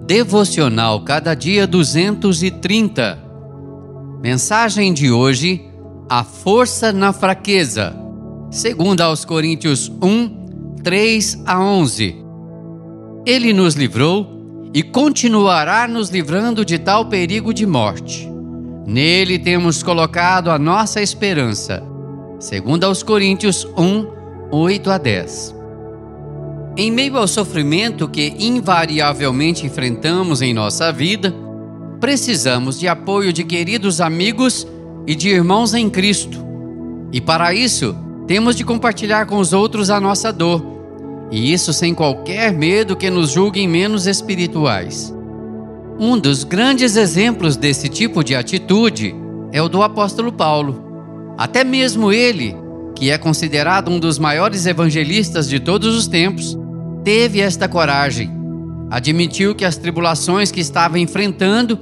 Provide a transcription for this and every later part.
Devocional Cada Dia 230. Mensagem de hoje: A força na fraqueza. Segundo aos Coríntios 1, 3 a 11. Ele nos livrou e continuará nos livrando de tal perigo de morte. Nele temos colocado a nossa esperança. Segundo aos Coríntios 1, 8 a 10. Em meio ao sofrimento que invariavelmente enfrentamos em nossa vida, precisamos de apoio de queridos amigos e de irmãos em Cristo. E para isso, temos de compartilhar com os outros a nossa dor, e isso sem qualquer medo que nos julguem menos espirituais. Um dos grandes exemplos desse tipo de atitude é o do apóstolo Paulo. Até mesmo ele, que é considerado um dos maiores evangelistas de todos os tempos, teve esta coragem. Admitiu que as tribulações que estava enfrentando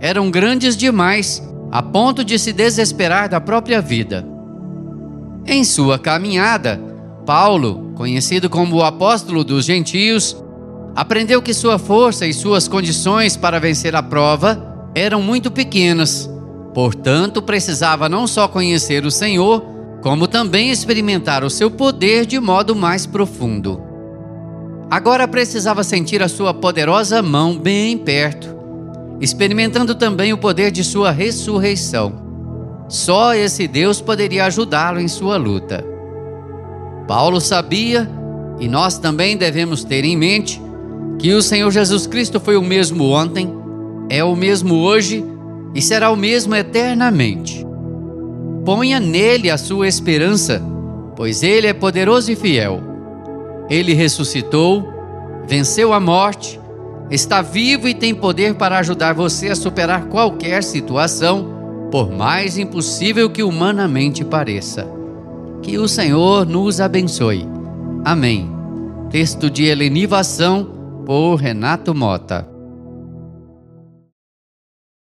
eram grandes demais, a ponto de se desesperar da própria vida. Em sua caminhada, Paulo, conhecido como o apóstolo dos gentios, aprendeu que sua força e suas condições para vencer a prova eram muito pequenas. Portanto, precisava não só conhecer o Senhor, como também experimentar o seu poder de modo mais profundo. Agora precisava sentir a sua poderosa mão bem perto, experimentando também o poder de sua ressurreição. Só esse Deus poderia ajudá-lo em sua luta. Paulo sabia, e nós também devemos ter em mente, que o Senhor Jesus Cristo foi o mesmo ontem, é o mesmo hoje e será o mesmo eternamente. Ponha nele a sua esperança, pois ele é poderoso e fiel ele ressuscitou, venceu a morte, está vivo e tem poder para ajudar você a superar qualquer situação, por mais impossível que humanamente pareça. Que o Senhor nos abençoe. Amém. Texto de Helenivação por Renato Mota.